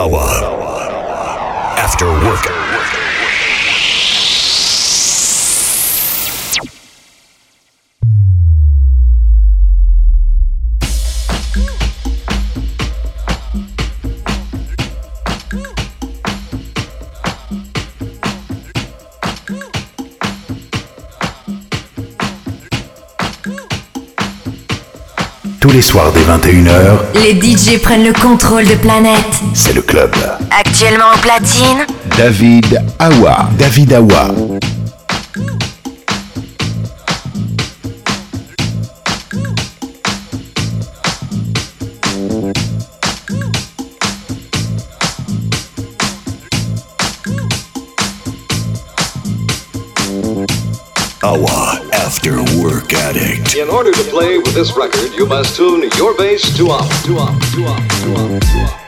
Awa. After work. Les soirs dès 21h, les DJ prennent le contrôle de Planète. C'est le club. Actuellement en platine, David Awa. David Awa. Awa Addict. In order to play with this record, you must tune your bass to off, to off, to off, to off, to off.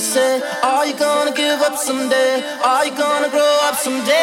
say? Are you gonna give up someday? Are you gonna grow up someday?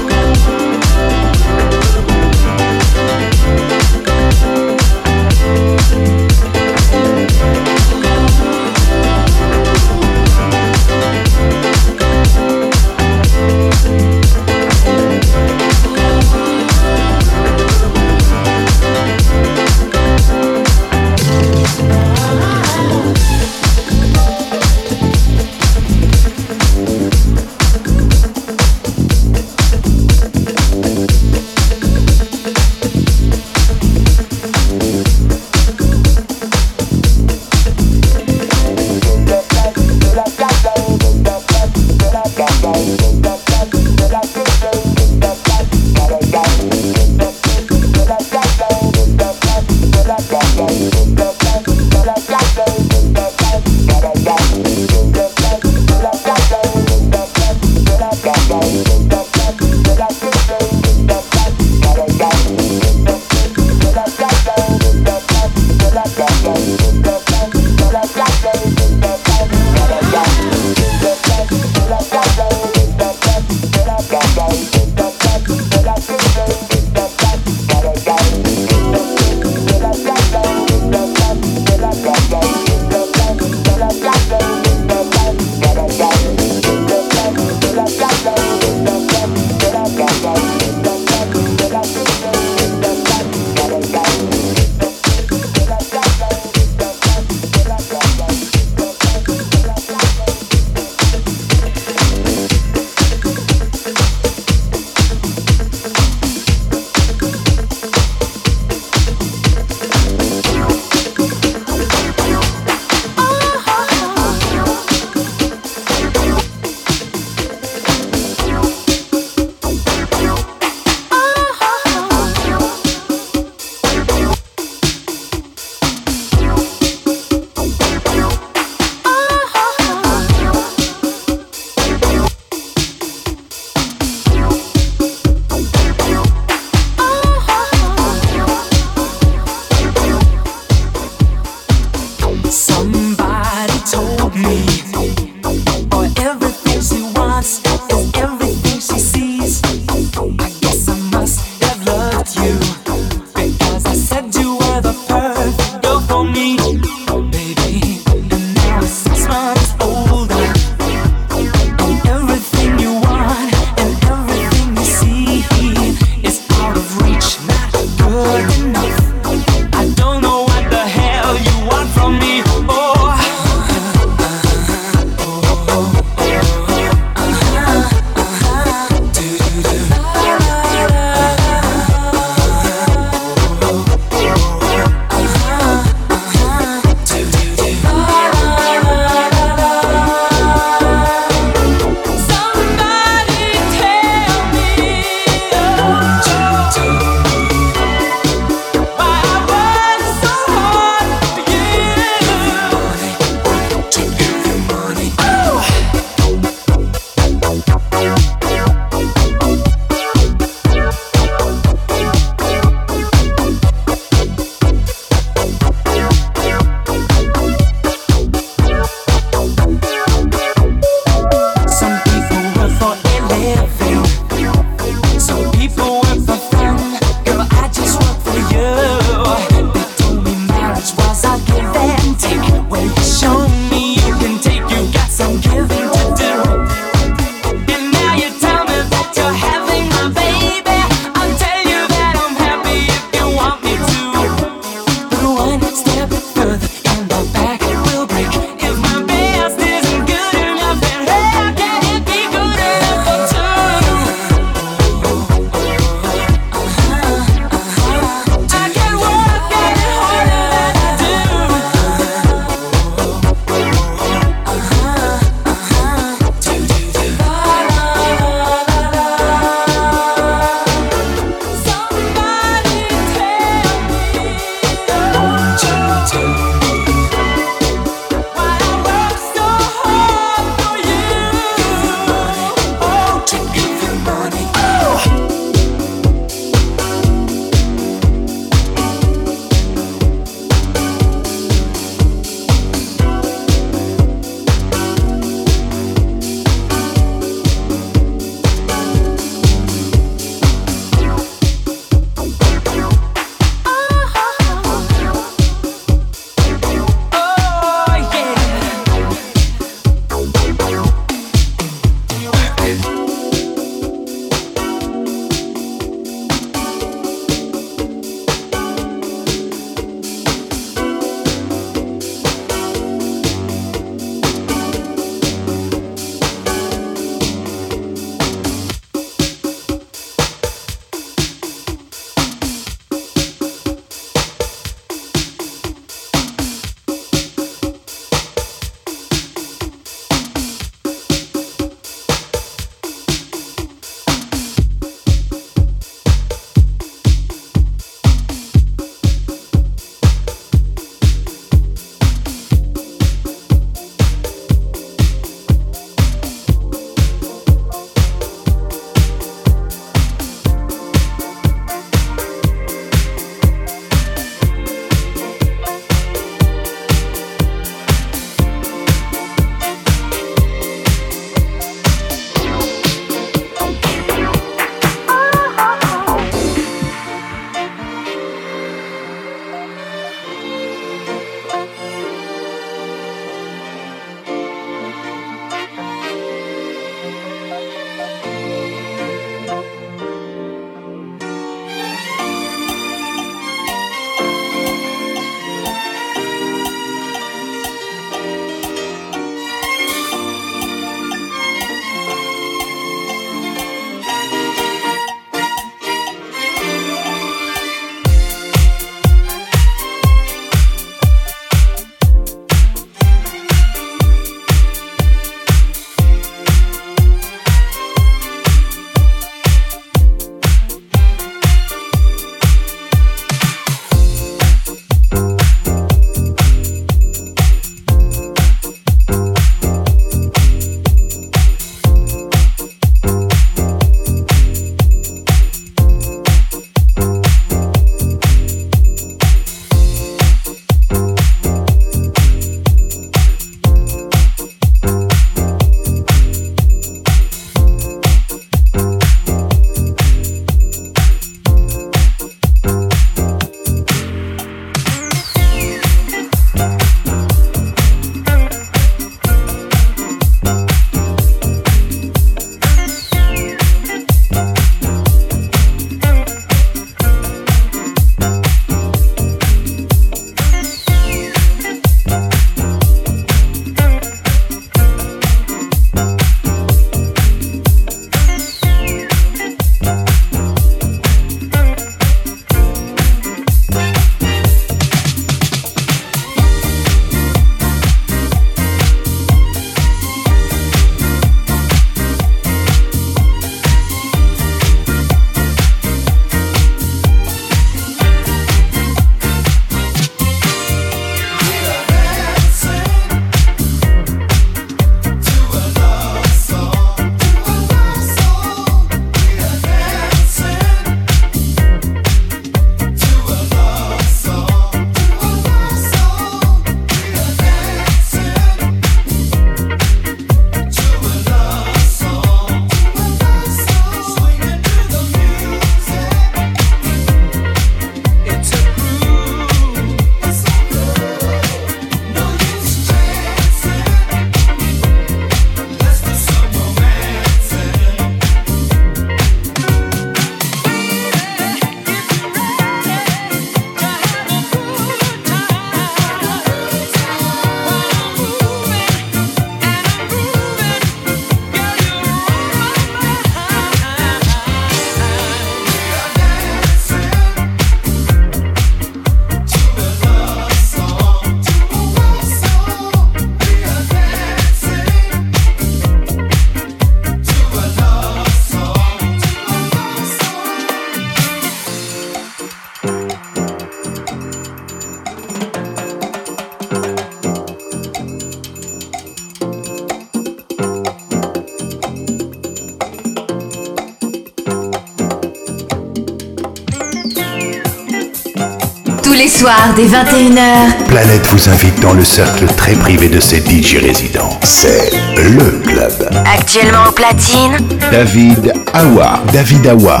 Les soirs dès 21h. Planète vous invite dans le cercle très privé de ses DJ résidents. C'est le club. Actuellement au platine, David Awa. David Awa.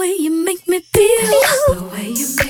way you make me feel. The way you make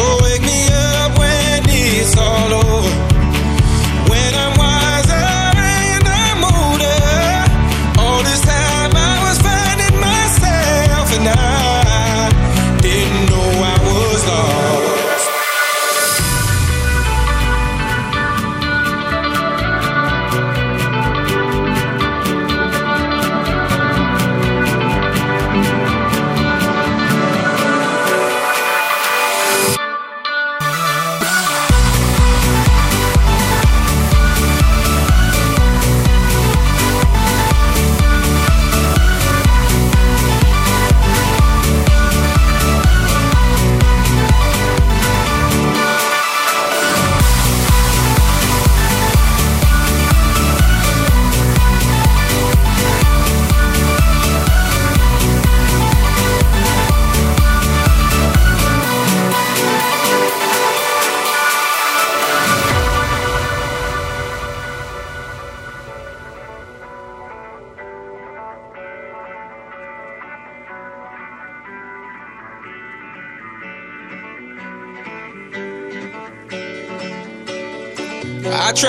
Oh.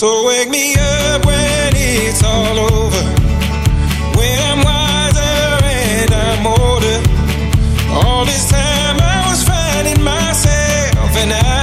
So wake me up when it's all over, when I'm wiser and I'm older. All this time I was finding myself, and I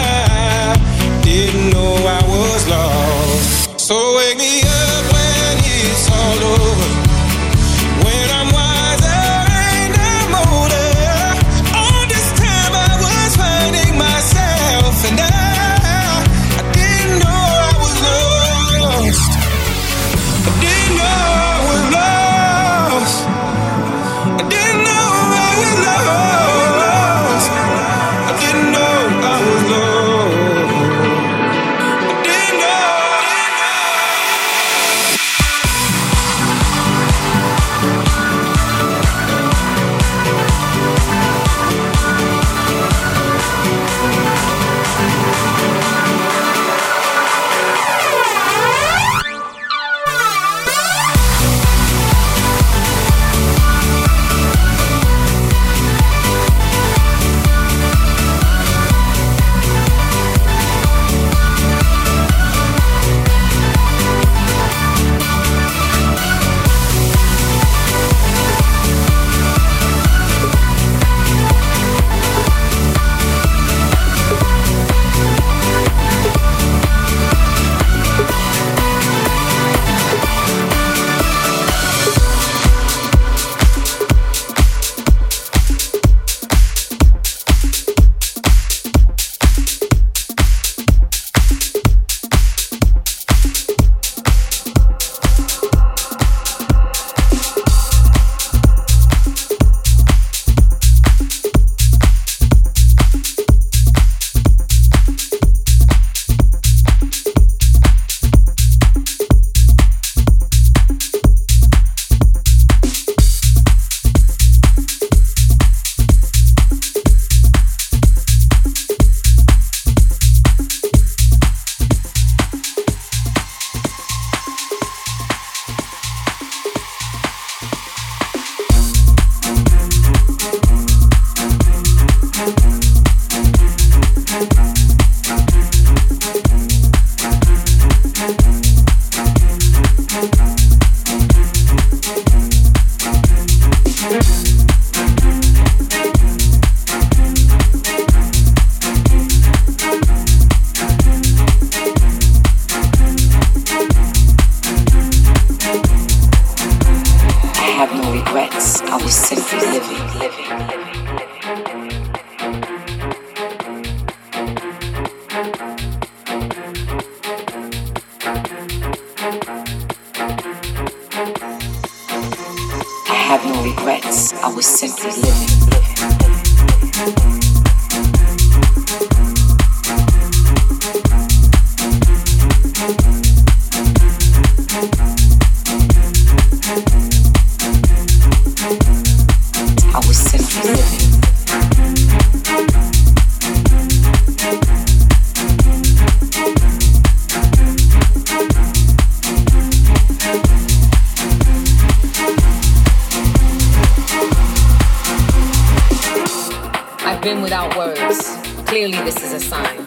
been without words. Clearly, this is a sign.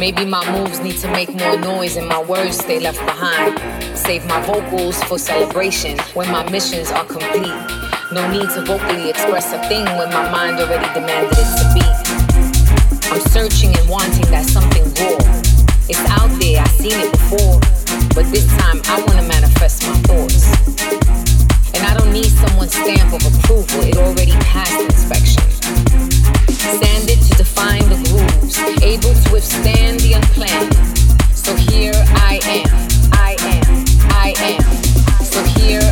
Maybe my moves need to make more noise and my words stay left behind. Save my vocals for celebration when my missions are complete. No need to vocally express a thing when my mind already demanded it to be. I'm searching and wanting that something raw. It's out there, I've seen it before. But this time, I want to manifest my thoughts. And I don't need someone's stamp of approval, it already passed inspection. Sanded to define the grooves, able to withstand the unplanned. So here I am, I am, I am. So here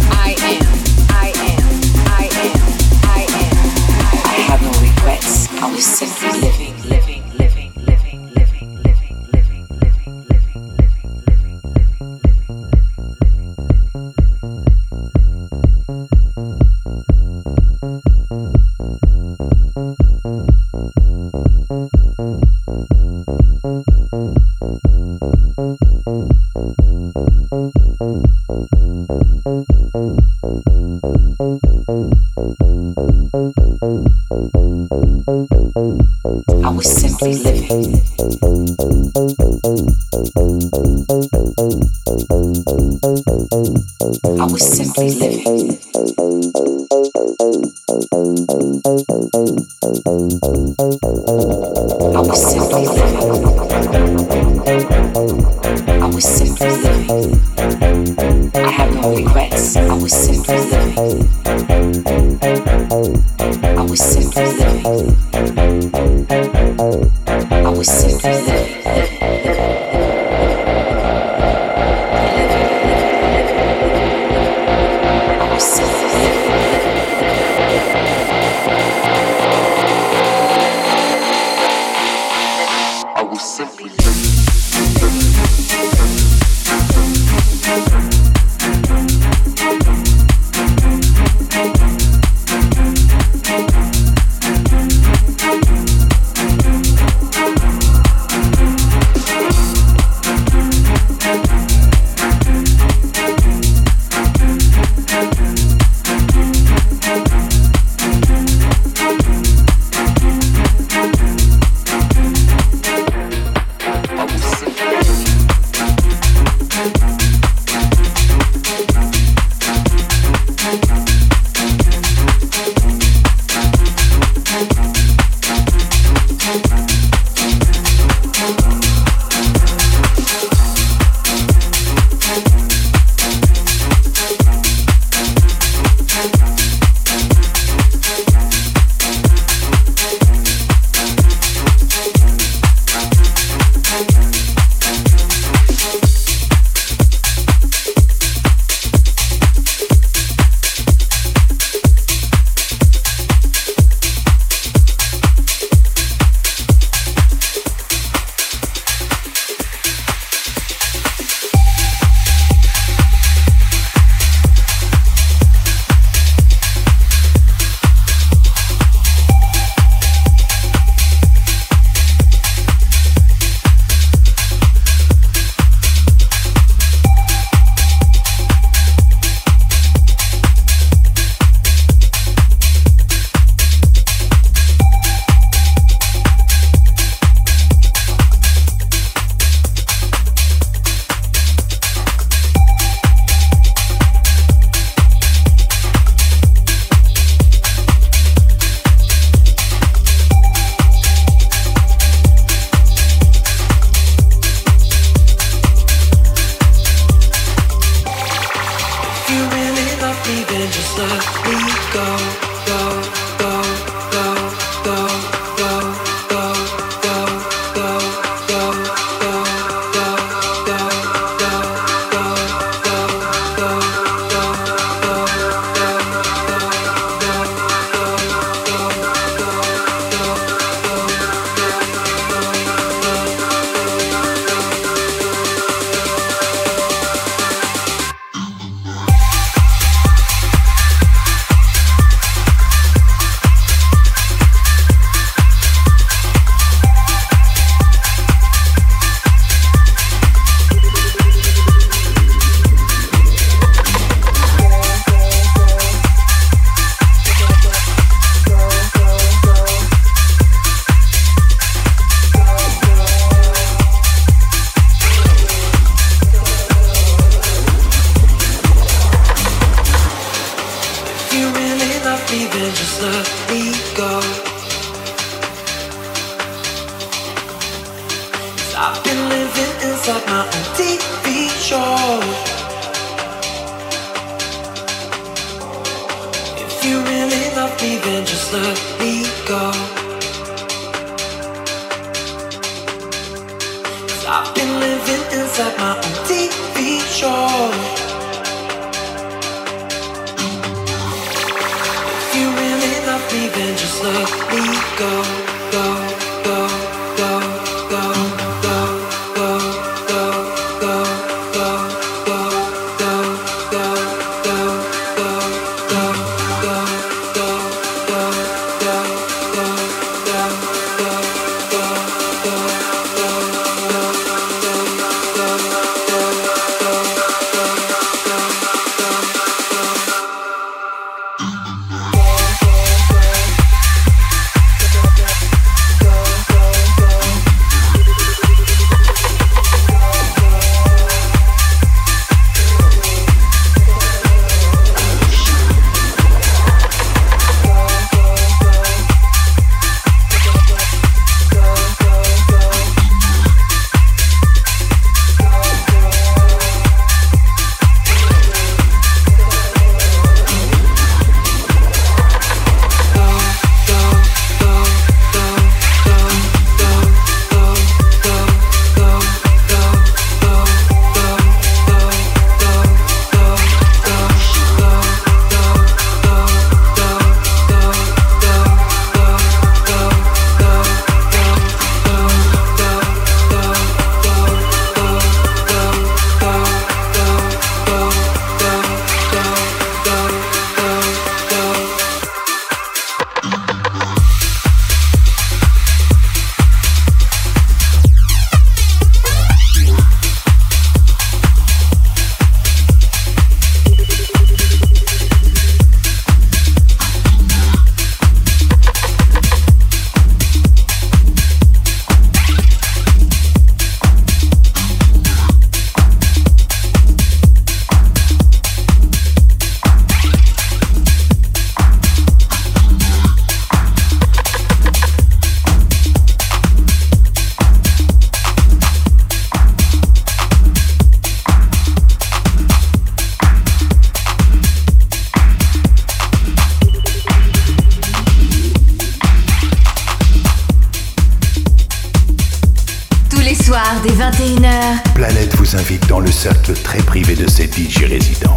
DJ Résident.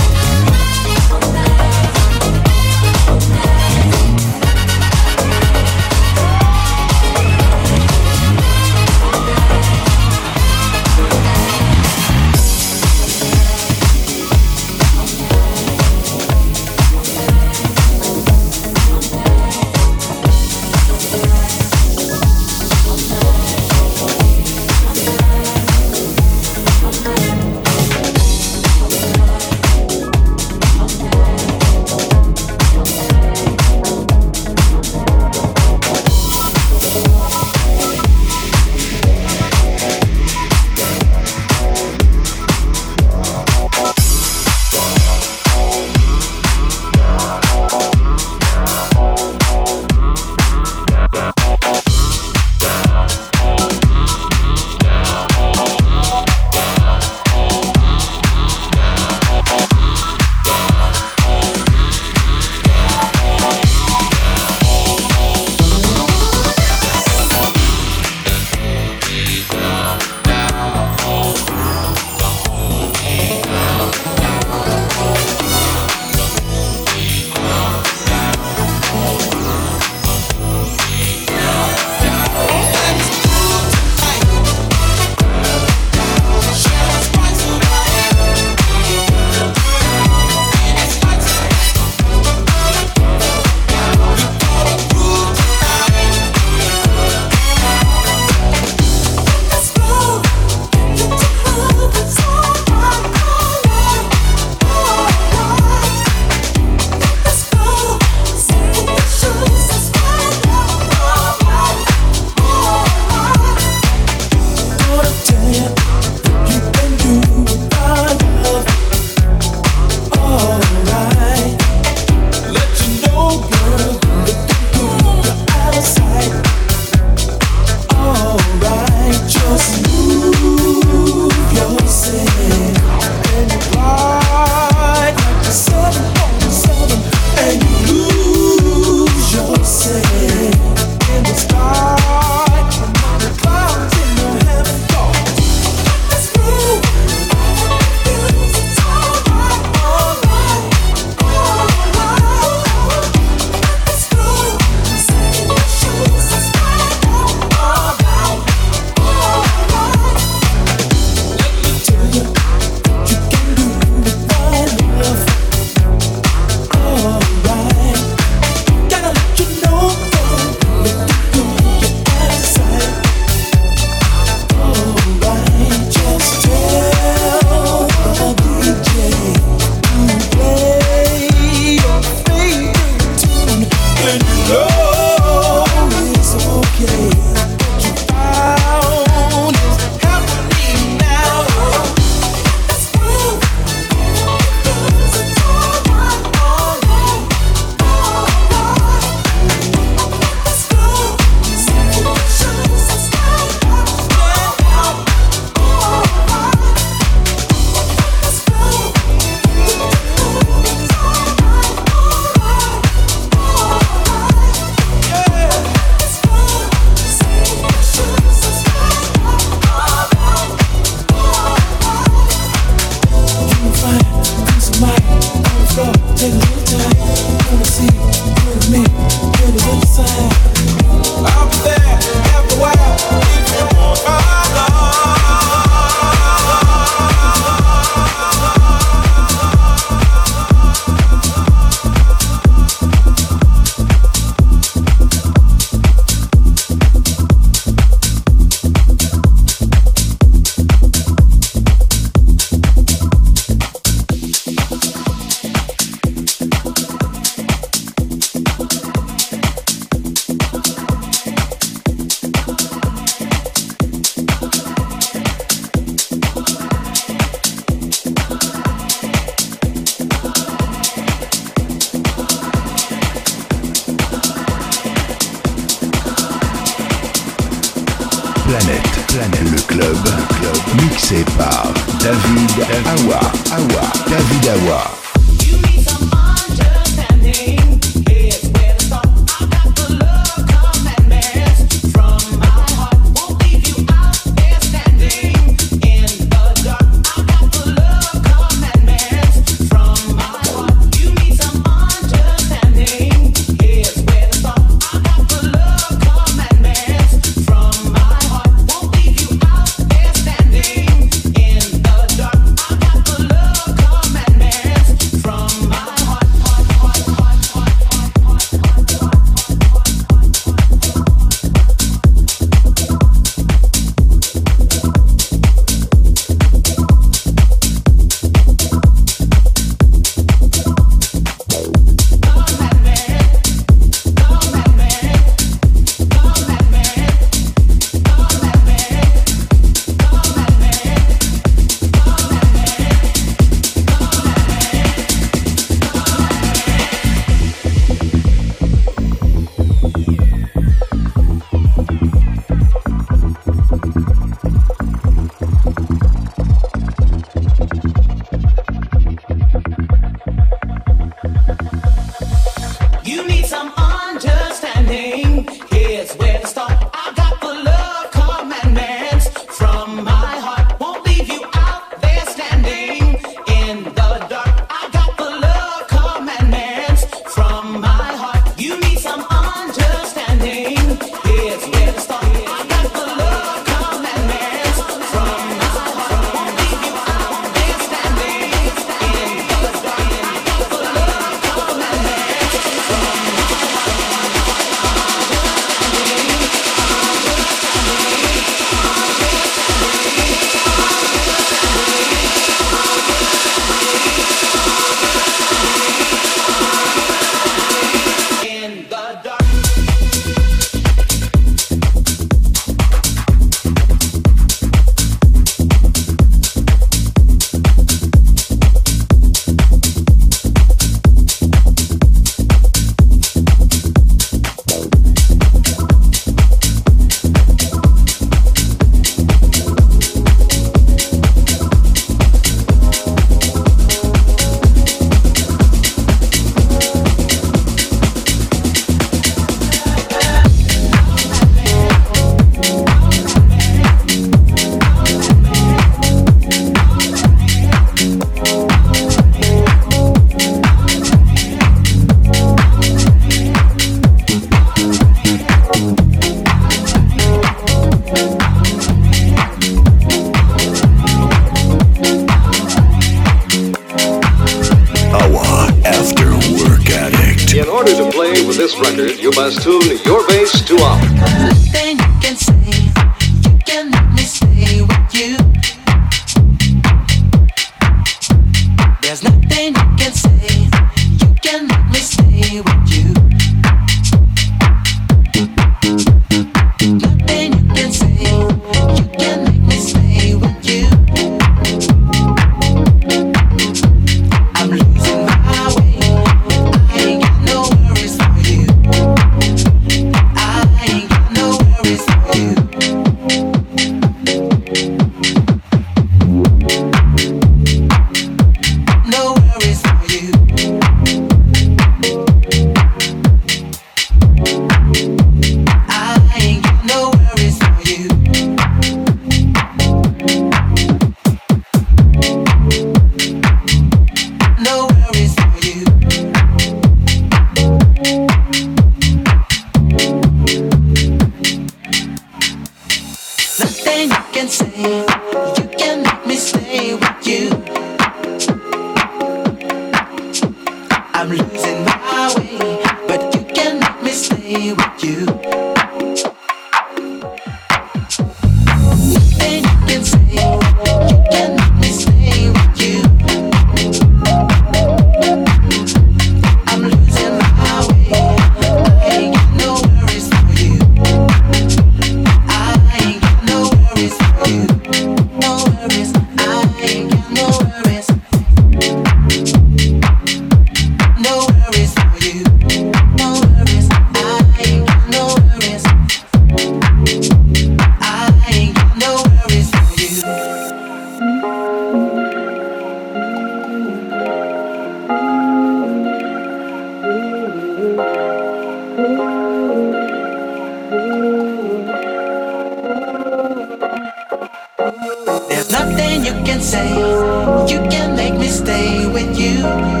Les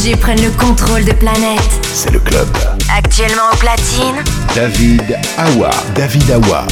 DJ prennent le contrôle de planète. C'est le club. Actuellement au platine. David Awa. David Awa.